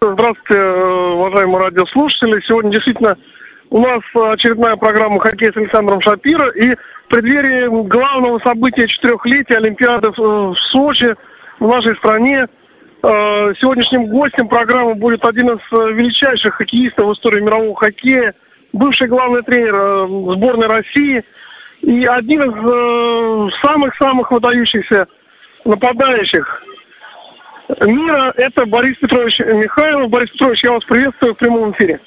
Здравствуйте, э, уважаемые радиослушатели. Сегодня действительно у нас очередная программа «Хоккей с Александром Шапиро». И в преддверии главного события четырехлетия Олимпиады в Сочи, в нашей стране, э, сегодняшним гостем программы будет один из э, величайших хоккеистов в истории мирового хоккея, бывший главный тренер сборной России и один из самых-самых выдающихся нападающих мира. Это Борис Петрович Михайлов. Борис Петрович, я вас приветствую в прямом эфире.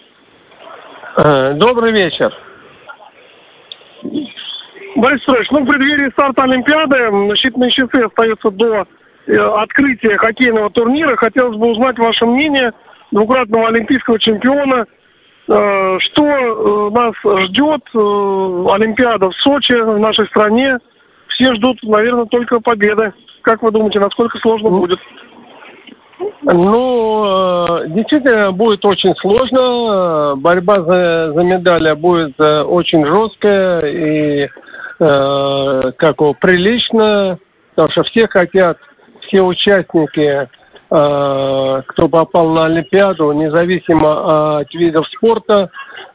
Э, добрый вечер. Борис Петрович, ну в преддверии старта Олимпиады считанные часы остаются до э, открытия хоккейного турнира. Хотелось бы узнать ваше мнение двукратного олимпийского чемпиона. Э, что нас ждет? Олимпиада в Сочи, в нашей стране. Все ждут, наверное, только победы. Как вы думаете, насколько сложно ну, будет? Ну, э, действительно, будет очень сложно. Борьба за, за медали будет э, очень жесткая и э, как его, прилично, потому что все хотят, все участники, э, кто попал на Олимпиаду, независимо от видов спорта,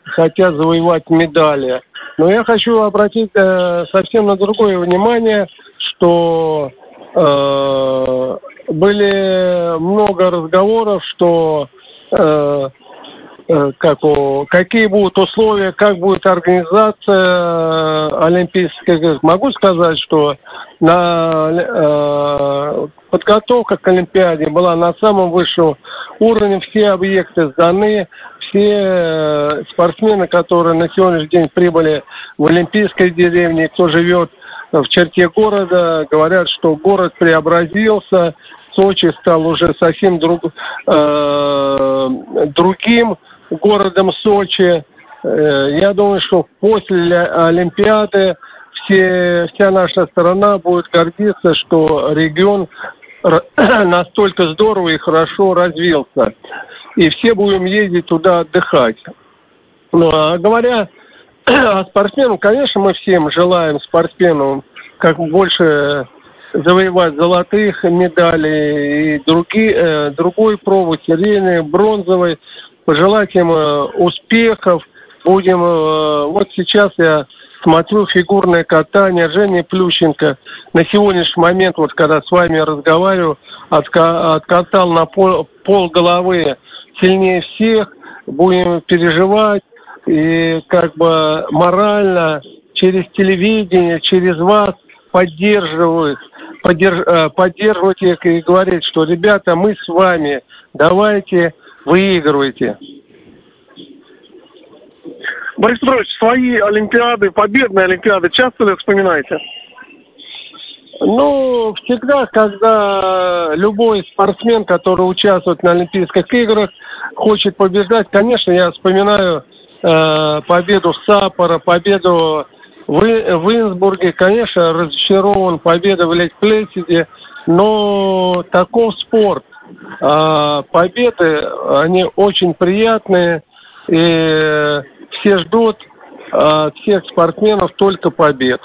хотят завоевать медали. Но я хочу обратить э, совсем на другое внимание, что были много разговоров, что э, э, как, какие будут условия, как будет организация э, Олимпийской. Могу сказать, что на, э, подготовка к Олимпиаде была на самом высшем уровне, все объекты сданы, все э, спортсмены, которые на сегодняшний день прибыли в Олимпийской деревне, кто живет в черте города, говорят, что город преобразился, Сочи стал уже совсем друг, э, другим городом Сочи. Э, я думаю, что после Олимпиады все, вся наша страна будет гордиться, что регион настолько здорово и хорошо развился. И все будем ездить туда отдыхать. Ну, а говоря о спортсменах, конечно, мы всем желаем спортсменам как больше завоевать золотых медалей и другие, э, другой пробы, серийной, бронзовой. Пожелать им э, успехов. Будем, э, вот сейчас я смотрю фигурное катание Жени Плющенко. На сегодняшний момент, вот когда с вами разговариваю, отка откатал на пол, пол головы сильнее всех. Будем переживать и как бы морально через телевидение, через вас поддерживают поддерж, э, поддерживать их и говорить, что, ребята, мы с вами, давайте, выигрывайте. Борис Петрович, свои Олимпиады, победные Олимпиады часто ли вспоминаете? Ну, всегда, когда любой спортсмен, который участвует на Олимпийских играх, хочет побеждать, конечно, я вспоминаю э, победу Сапора, победу в, в Инсбурге, конечно, разочарован победой в Лейт-Плесиде, но таков спорт. А, победы, они очень приятные, и все ждут от всех спортсменов только побед.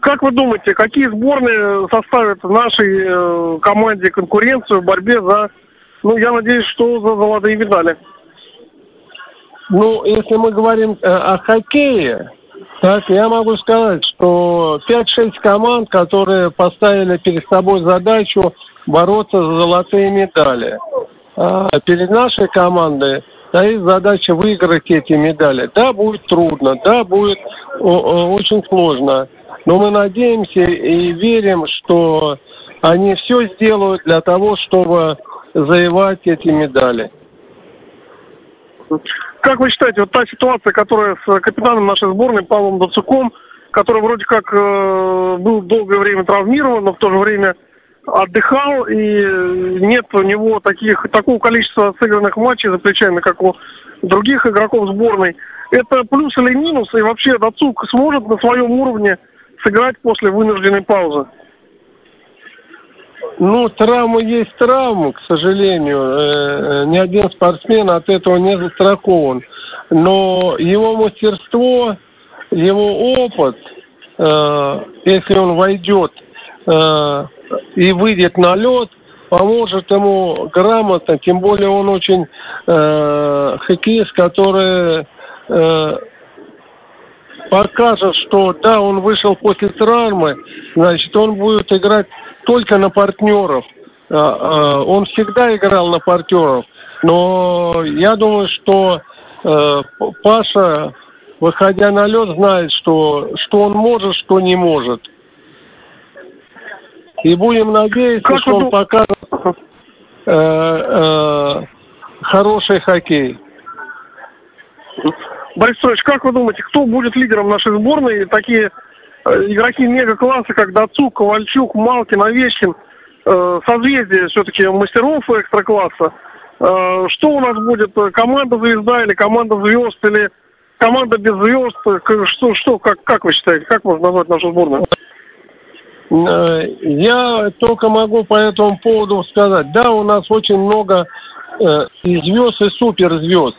Как вы думаете, какие сборные составят нашей э, команде конкуренцию в борьбе за, ну, я надеюсь, что за золотые медали? Ну, если мы говорим э, о хоккее, так я могу сказать, что 5-6 команд, которые поставили перед собой задачу бороться за золотые медали. А перед нашей командой стоит задача выиграть эти медали. Да, будет трудно, да, будет очень сложно. Но мы надеемся и верим, что они все сделают для того, чтобы завоевать эти медали. Как вы считаете, вот та ситуация, которая с капитаном нашей сборной Павлом Дацуком, который вроде как э, был долгое время травмирован, но в то же время отдыхал, и нет у него таких, такого количества сыгранных матчей за плечами, как у других игроков сборной. Это плюс или минус, и вообще Дацук сможет на своем уровне сыграть после вынужденной паузы? Ну, травма есть травма, к сожалению. Э, э, ни один спортсмен от этого не застрахован. Но его мастерство, его опыт, э, если он войдет и выйдет на лед, поможет ему грамотно, тем более он очень э, хоккеист, который э, покажет, что да, он вышел после травмы, значит, он будет играть только на партнеров. Э, э, он всегда играл на партнеров. Но я думаю, что э, Паша, выходя на лед, знает, что, что он может, что не может. И будем надеяться, как что он покажет э, э, хороший хоккей. Борис Петрович, как вы думаете, кто будет лидером нашей сборной? Такие игроки мега-класса, как Дацук, Ковальчук, Малкин, Овечкин, э, созвездие все-таки мастеров экстра-класса. Э, что у нас будет? Команда звезда или команда звезд, или команда без звезд? Что, что как, как вы считаете, как можно назвать нашу сборную? Э, я только могу по этому поводу сказать. Да, у нас очень много э, и звезд, и суперзвезд.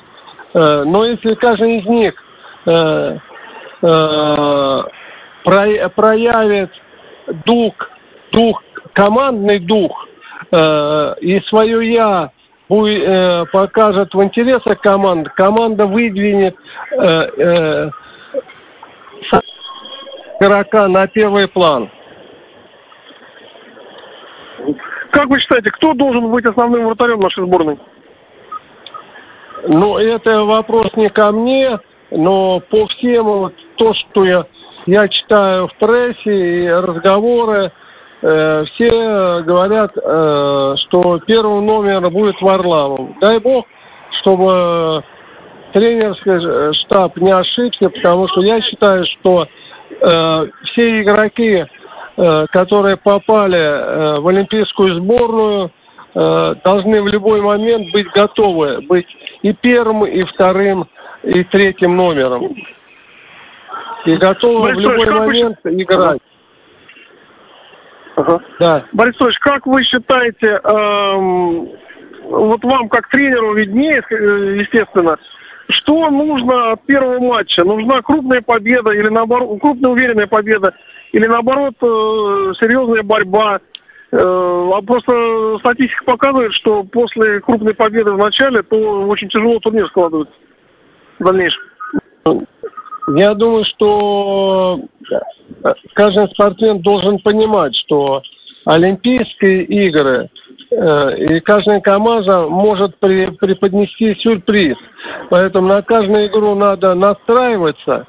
Э, но если каждый из них э, про, проявит дух, дух, командный дух э, и свое я будет, э, покажет в интересах команды, команда выдвинет э, э, игрока на первый план. Как вы считаете, кто должен быть основным вратарем нашей сборной? Ну, это вопрос не ко мне, но по всем вот то, что я, я читаю в прессе и разговоры, э, все говорят, э, что первый номер будет Варламов. Дай бог, чтобы тренерский штаб не ошибся, потому что я считаю, что э, все игроки, э, которые попали э, в олимпийскую сборную, э, должны в любой момент быть готовы быть и первым, и вторым, и третьим номером. И готовы Борис в любой момент вы... играть. Ага. Да. Борис Ильич, как вы считаете, эм, вот вам как тренеру виднее, естественно, что нужно от первого матча? Нужна крупная победа или наоборот, крупная уверенная победа, или наоборот э, серьезная борьба? Э, а просто статистика показывает, что после крупной победы в начале, то очень тяжело турнир складывается в дальнейшем. Я думаю, что каждый спортсмен должен понимать, что Олимпийские игры э, и каждая команда может при, преподнести сюрприз. Поэтому на каждую игру надо настраиваться.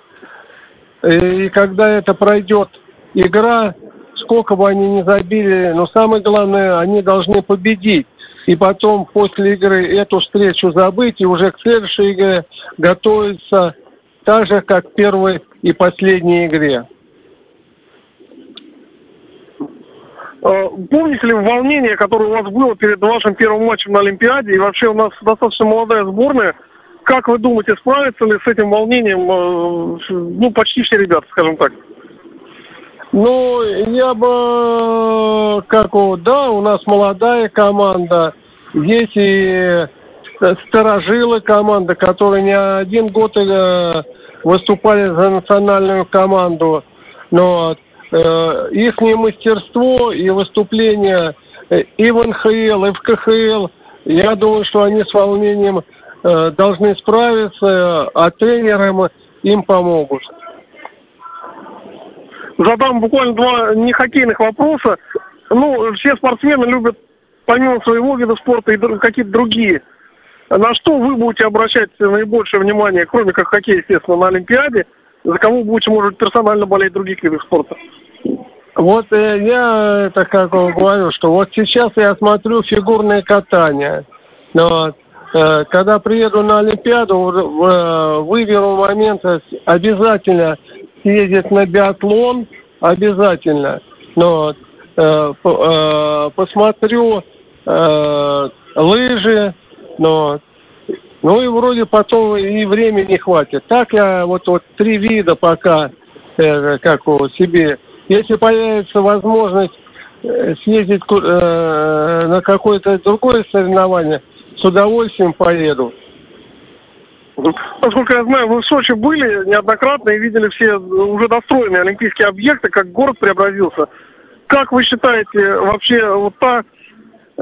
И, и когда это пройдет игра, сколько бы они ни забили, но самое главное, они должны победить. И потом после игры эту встречу забыть и уже к следующей игре готовиться так же, как к первой и последней игре. А, помните ли волнение, которое у вас было перед вашим первым матчем на Олимпиаде? И вообще у нас достаточно молодая сборная. Как вы думаете, справятся ли с этим волнением а, ну, почти все ребята, скажем так? Ну, я бы, как да, у нас молодая команда, есть и старожилы команда, которые не один год э, выступали за национальную команду, но э, их мастерство и выступление э, и в НХЛ, и в КХЛ, я думаю, что они с волнением э, должны справиться, а тренерам им помогут задам буквально два не хоккейных вопроса. Ну, все спортсмены любят помимо своего вида спорта и какие-то другие. На что вы будете обращать наибольшее внимание, кроме как хоккей, естественно, на Олимпиаде? За кого будете, может, персонально болеть других видах спорта? Вот э, я это как говорю, что вот сейчас я смотрю фигурное катание. Но э, когда приеду на Олимпиаду, э, выберу момент обязательно съездить на биатлон обязательно, но э, э, посмотрю э, лыжи, но ну и вроде потом и времени хватит. Так я вот, вот три вида пока э, как у себе. Если появится возможность э, съездить э, на какое-то другое соревнование, с удовольствием поеду. Насколько я знаю, вы в Сочи были неоднократно и видели все уже достроенные олимпийские объекты, как город преобразился. Как вы считаете, вообще вот та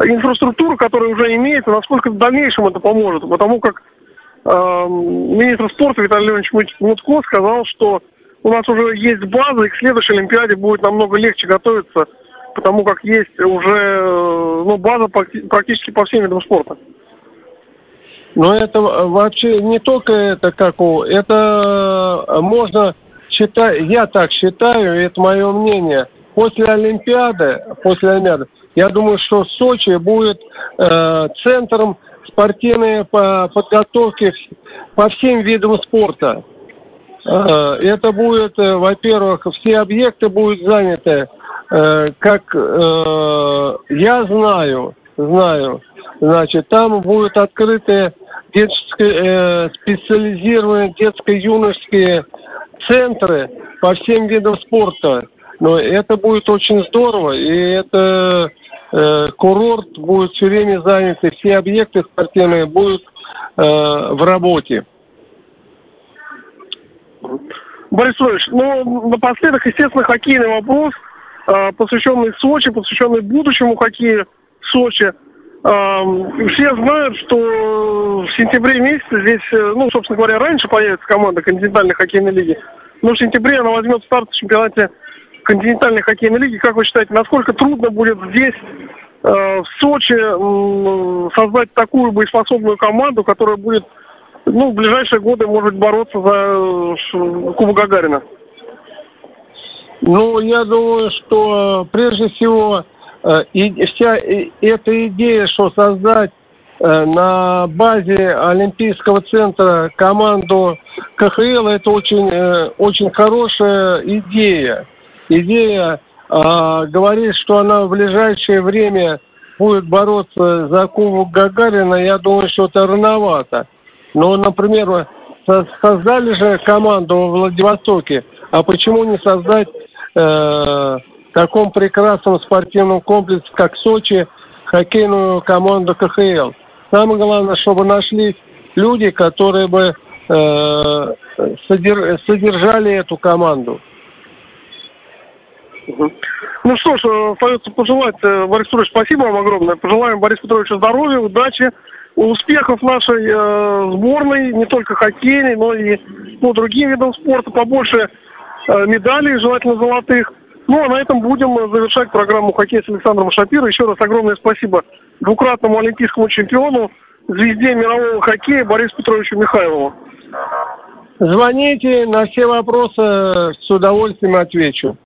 инфраструктура, которая уже имеется, насколько в дальнейшем это поможет. Потому как э, министр спорта Виталий Леонидович Мутко сказал, что у нас уже есть база, и к следующей Олимпиаде будет намного легче готовиться, потому как есть уже э, ну, база практически по всем видам спорта. Но это вообще не только это как это э, можно считать, я так считаю, это мое мнение. После Олимпиады, после Олимпиады, я думаю, что Сочи будет э, центром спортивной подготовки по всем видам спорта. Э, это будет, э, во-первых, все объекты будут заняты, э, как я знаю, знаю, значит, там будут открыты детские, специализированные детско-юношеские центры по всем видам спорта. Но это будет очень здорово, и это э, курорт будет все время занят, и все объекты спортивные будут э, в работе. Борис Петрович, ну, напоследок, естественно, хоккейный вопрос, э, посвященный Сочи, посвященный будущему хоккею Сочи. Э, все знают, что в сентябре месяце здесь, э, ну, собственно говоря, раньше появится команда континентальной хоккейной лиги, но в сентябре она возьмет старт в чемпионате континентальной хоккейной лиги. Как вы считаете, насколько трудно будет здесь, э, в Сочи, создать такую боеспособную команду, которая будет ну, в ближайшие годы, может бороться за Кубок Гагарина? Ну, я думаю, что прежде всего э, и вся эта идея, что создать э, на базе Олимпийского центра команду КХЛ, это очень, очень хорошая идея идея э, говорит, что она в ближайшее время будет бороться за Кубок Гагарина, я думаю, что это рановато. Но, например, создали же команду в Владивостоке, а почему не создать э, таком прекрасном спортивном комплексе, как Сочи, хоккейную команду КХЛ? Самое главное, чтобы нашлись люди, которые бы э, содержали эту команду. Ну что ж, э, остается пожелать, э, Борис Петрович, спасибо вам огромное. Пожелаем Борису Петровичу здоровья, удачи, успехов нашей э, сборной, не только хоккейной, но и ну, другим видам спорта, побольше э, медалей, желательно золотых. Ну, а на этом будем завершать программу «Хоккей» с Александром Шапиро. Еще раз огромное спасибо двукратному олимпийскому чемпиону, звезде мирового хоккея Борису Петровичу Михайлову. Звоните, на все вопросы с удовольствием отвечу.